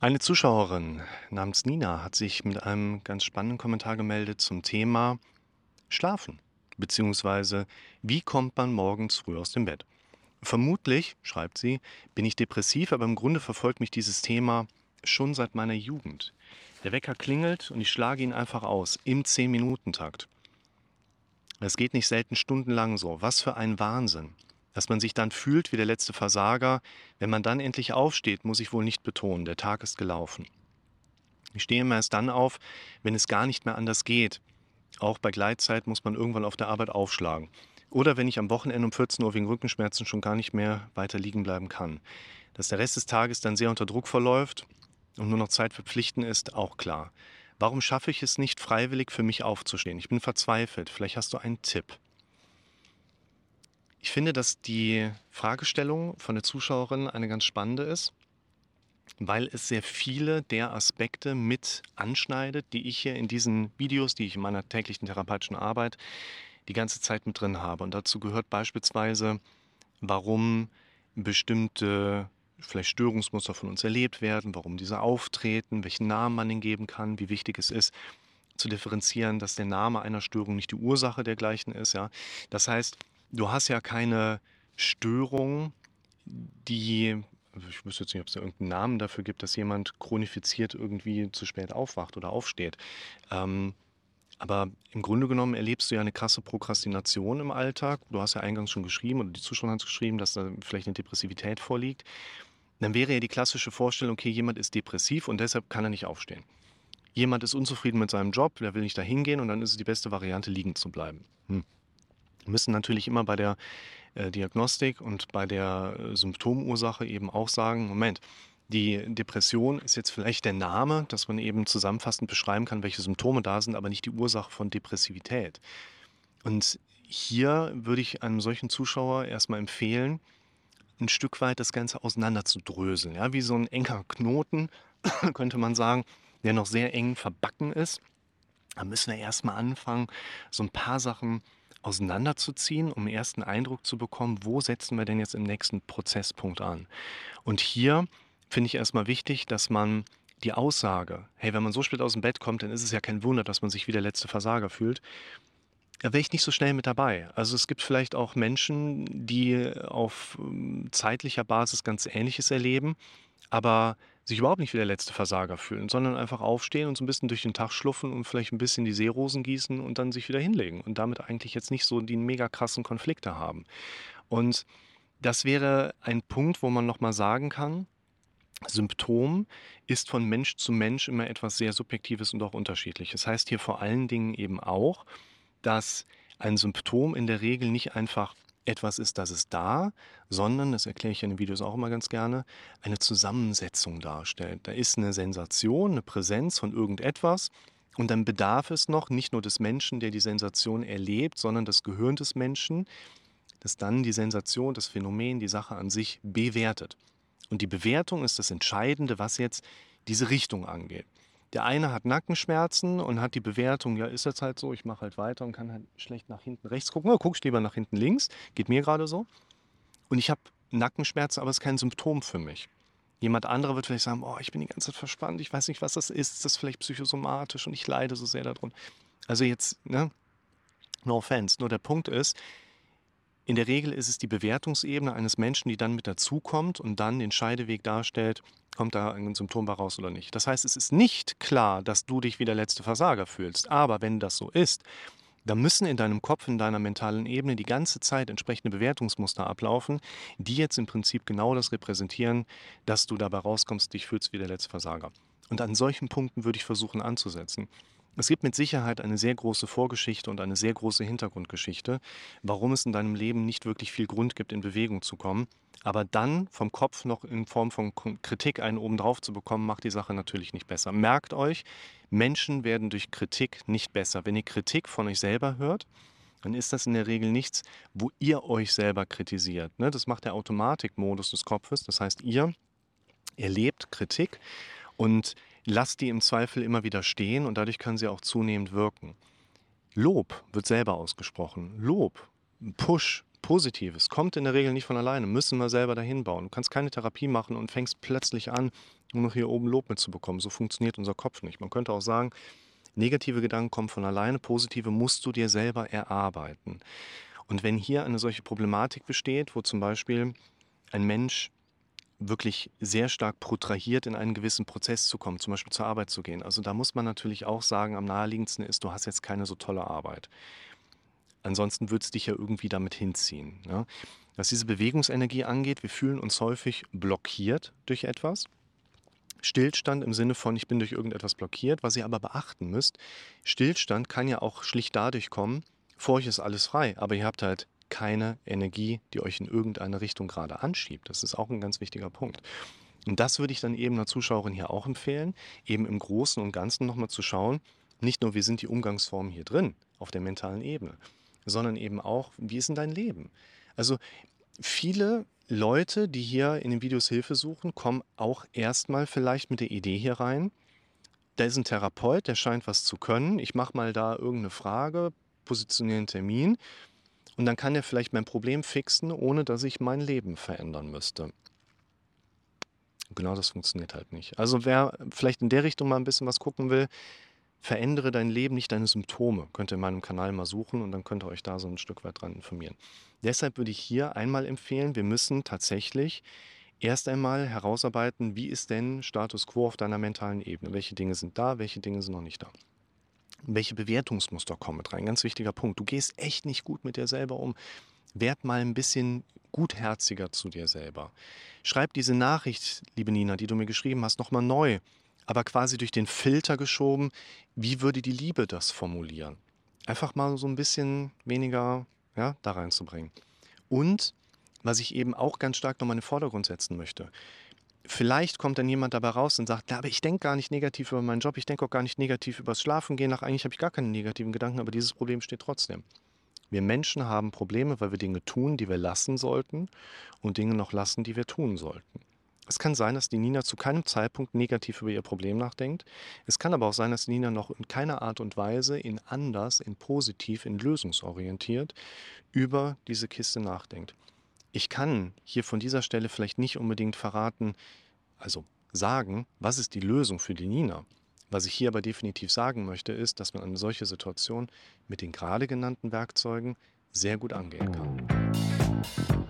Eine Zuschauerin namens Nina hat sich mit einem ganz spannenden Kommentar gemeldet zum Thema Schlafen, beziehungsweise wie kommt man morgens früh aus dem Bett? Vermutlich, schreibt sie, bin ich depressiv, aber im Grunde verfolgt mich dieses Thema schon seit meiner Jugend. Der Wecker klingelt und ich schlage ihn einfach aus, im 10-Minuten-Takt. Es geht nicht selten stundenlang so. Was für ein Wahnsinn dass man sich dann fühlt wie der letzte Versager. Wenn man dann endlich aufsteht, muss ich wohl nicht betonen, der Tag ist gelaufen. Ich stehe immer erst dann auf, wenn es gar nicht mehr anders geht. Auch bei Gleitzeit muss man irgendwann auf der Arbeit aufschlagen. Oder wenn ich am Wochenende um 14 Uhr wegen Rückenschmerzen schon gar nicht mehr weiter liegen bleiben kann. Dass der Rest des Tages dann sehr unter Druck verläuft und nur noch Zeit für Pflichten ist, auch klar. Warum schaffe ich es nicht, freiwillig für mich aufzustehen? Ich bin verzweifelt. Vielleicht hast du einen Tipp. Ich finde, dass die Fragestellung von der Zuschauerin eine ganz spannende ist, weil es sehr viele der Aspekte mit anschneidet, die ich hier in diesen Videos, die ich in meiner täglichen therapeutischen Arbeit die ganze Zeit mit drin habe. Und dazu gehört beispielsweise, warum bestimmte vielleicht Störungsmuster von uns erlebt werden, warum diese auftreten, welchen Namen man ihnen geben kann, wie wichtig es ist, zu differenzieren, dass der Name einer Störung nicht die Ursache dergleichen ist. Ja. Das heißt, Du hast ja keine Störung, die ich wüsste jetzt nicht, ob es da irgendeinen Namen dafür gibt, dass jemand chronifiziert irgendwie zu spät aufwacht oder aufsteht. Ähm, aber im Grunde genommen erlebst du ja eine krasse Prokrastination im Alltag. Du hast ja eingangs schon geschrieben oder die Zuschauer haben es geschrieben, dass da vielleicht eine Depressivität vorliegt. Dann wäre ja die klassische Vorstellung, okay, jemand ist depressiv und deshalb kann er nicht aufstehen. Jemand ist unzufrieden mit seinem Job, der will nicht da hingehen und dann ist es die beste Variante, liegen zu bleiben. Hm müssen natürlich immer bei der äh, Diagnostik und bei der äh, Symptomursache eben auch sagen, Moment, die Depression ist jetzt vielleicht der Name, dass man eben zusammenfassend beschreiben kann, welche Symptome da sind, aber nicht die Ursache von Depressivität. Und hier würde ich einem solchen Zuschauer erstmal empfehlen, ein Stück weit das Ganze auseinanderzudröseln. Ja, wie so ein enger Knoten, könnte man sagen, der noch sehr eng verbacken ist. Da müssen wir erstmal anfangen, so ein paar Sachen auseinanderzuziehen, um einen ersten Eindruck zu bekommen, wo setzen wir denn jetzt im nächsten Prozesspunkt an. Und hier finde ich erstmal wichtig, dass man die Aussage, hey, wenn man so spät aus dem Bett kommt, dann ist es ja kein Wunder, dass man sich wie der letzte Versager fühlt. Da wäre ich nicht so schnell mit dabei. Also es gibt vielleicht auch Menschen, die auf ähm, zeitlicher Basis ganz Ähnliches erleben, aber sich überhaupt nicht wie der letzte Versager fühlen, sondern einfach aufstehen und so ein bisschen durch den Tag schluffen und vielleicht ein bisschen die Seerosen gießen und dann sich wieder hinlegen und damit eigentlich jetzt nicht so die mega krassen Konflikte haben. Und das wäre ein Punkt, wo man nochmal sagen kann, Symptom ist von Mensch zu Mensch immer etwas sehr Subjektives und auch unterschiedliches. Das heißt hier vor allen Dingen eben auch, dass ein Symptom in der Regel nicht einfach etwas ist, das ist da, sondern, das erkläre ich in den Videos auch immer ganz gerne, eine Zusammensetzung darstellt. Da ist eine Sensation, eine Präsenz von irgendetwas und dann bedarf es noch nicht nur des Menschen, der die Sensation erlebt, sondern das Gehirn des Menschen, das dann die Sensation, das Phänomen, die Sache an sich bewertet. Und die Bewertung ist das Entscheidende, was jetzt diese Richtung angeht. Der eine hat Nackenschmerzen und hat die Bewertung, ja, ist jetzt halt so, ich mache halt weiter und kann halt schlecht nach hinten rechts gucken. Oder guckst lieber nach hinten links, geht mir gerade so. Und ich habe Nackenschmerzen, aber es ist kein Symptom für mich. Jemand anderer wird vielleicht sagen, oh, ich bin die ganze Zeit verspannt, ich weiß nicht, was das ist, ist das vielleicht psychosomatisch und ich leide so sehr darunter. Also jetzt, ne, no offense, nur der Punkt ist, in der Regel ist es die Bewertungsebene eines Menschen, die dann mit dazukommt und dann den Scheideweg darstellt, kommt da ein Symptom bei raus oder nicht. Das heißt, es ist nicht klar, dass du dich wie der letzte Versager fühlst. Aber wenn das so ist, dann müssen in deinem Kopf, in deiner mentalen Ebene die ganze Zeit entsprechende Bewertungsmuster ablaufen, die jetzt im Prinzip genau das repräsentieren, dass du dabei rauskommst, dich fühlst wie der letzte Versager. Und an solchen Punkten würde ich versuchen anzusetzen. Es gibt mit Sicherheit eine sehr große Vorgeschichte und eine sehr große Hintergrundgeschichte, warum es in deinem Leben nicht wirklich viel Grund gibt, in Bewegung zu kommen. Aber dann vom Kopf noch in Form von Kritik einen obendrauf zu bekommen, macht die Sache natürlich nicht besser. Merkt euch, Menschen werden durch Kritik nicht besser. Wenn ihr Kritik von euch selber hört, dann ist das in der Regel nichts, wo ihr euch selber kritisiert. Ne? Das macht der Automatikmodus des Kopfes. Das heißt, ihr erlebt Kritik und lasst die im Zweifel immer wieder stehen und dadurch kann sie auch zunehmend wirken. Lob wird selber ausgesprochen. Lob, Push, Positives kommt in der Regel nicht von alleine, müssen wir selber dahin bauen. Du kannst keine Therapie machen und fängst plötzlich an, um noch hier oben Lob mitzubekommen. So funktioniert unser Kopf nicht. Man könnte auch sagen, negative Gedanken kommen von alleine, positive musst du dir selber erarbeiten. Und wenn hier eine solche Problematik besteht, wo zum Beispiel ein Mensch wirklich sehr stark protrahiert, in einen gewissen Prozess zu kommen, zum Beispiel zur Arbeit zu gehen. Also da muss man natürlich auch sagen, am naheliegendsten ist, du hast jetzt keine so tolle Arbeit. Ansonsten würde es dich ja irgendwie damit hinziehen. Ja? Was diese Bewegungsenergie angeht, wir fühlen uns häufig blockiert durch etwas. Stillstand im Sinne von, ich bin durch irgendetwas blockiert. Was ihr aber beachten müsst, Stillstand kann ja auch schlicht dadurch kommen, vor euch ist alles frei, aber ihr habt halt keine Energie, die euch in irgendeine Richtung gerade anschiebt. Das ist auch ein ganz wichtiger Punkt. Und das würde ich dann eben einer Zuschauerin hier auch empfehlen, eben im Großen und Ganzen nochmal zu schauen, nicht nur, wie sind die Umgangsformen hier drin auf der mentalen Ebene, sondern eben auch, wie ist denn dein Leben? Also viele Leute, die hier in den Videos Hilfe suchen, kommen auch erstmal vielleicht mit der Idee hier rein, da ist ein Therapeut, der scheint was zu können. Ich mache mal da irgendeine Frage, positioniere einen Termin und dann kann er vielleicht mein Problem fixen, ohne dass ich mein Leben verändern müsste. Genau das funktioniert halt nicht. Also wer vielleicht in der Richtung mal ein bisschen was gucken will, verändere dein Leben, nicht deine Symptome. Könnt ihr in meinem Kanal mal suchen und dann könnt ihr euch da so ein Stück weit dran informieren. Deshalb würde ich hier einmal empfehlen, wir müssen tatsächlich erst einmal herausarbeiten, wie ist denn Status quo auf deiner mentalen Ebene? Welche Dinge sind da, welche Dinge sind noch nicht da? Welche Bewertungsmuster kommen mit rein. Ganz wichtiger Punkt. Du gehst echt nicht gut mit dir selber um. Werd mal ein bisschen gutherziger zu dir selber. Schreib diese Nachricht, liebe Nina, die du mir geschrieben hast, nochmal neu, aber quasi durch den Filter geschoben. Wie würde die Liebe das formulieren? Einfach mal so ein bisschen weniger ja, da reinzubringen. Und was ich eben auch ganz stark nochmal in den Vordergrund setzen möchte vielleicht kommt dann jemand dabei raus und sagt, ja, aber ich denke gar nicht negativ über meinen Job, ich denke auch gar nicht negativ über das Schlafengehen. Nach eigentlich habe ich gar keine negativen Gedanken, aber dieses Problem steht trotzdem. Wir Menschen haben Probleme, weil wir Dinge tun, die wir lassen sollten und Dinge noch lassen, die wir tun sollten. Es kann sein, dass die Nina zu keinem Zeitpunkt negativ über ihr Problem nachdenkt. Es kann aber auch sein, dass die Nina noch in keiner Art und Weise in anders, in positiv, in lösungsorientiert über diese Kiste nachdenkt. Ich kann hier von dieser Stelle vielleicht nicht unbedingt verraten, also sagen, was ist die Lösung für die Nina. Was ich hier aber definitiv sagen möchte, ist, dass man eine solche Situation mit den gerade genannten Werkzeugen sehr gut angehen kann.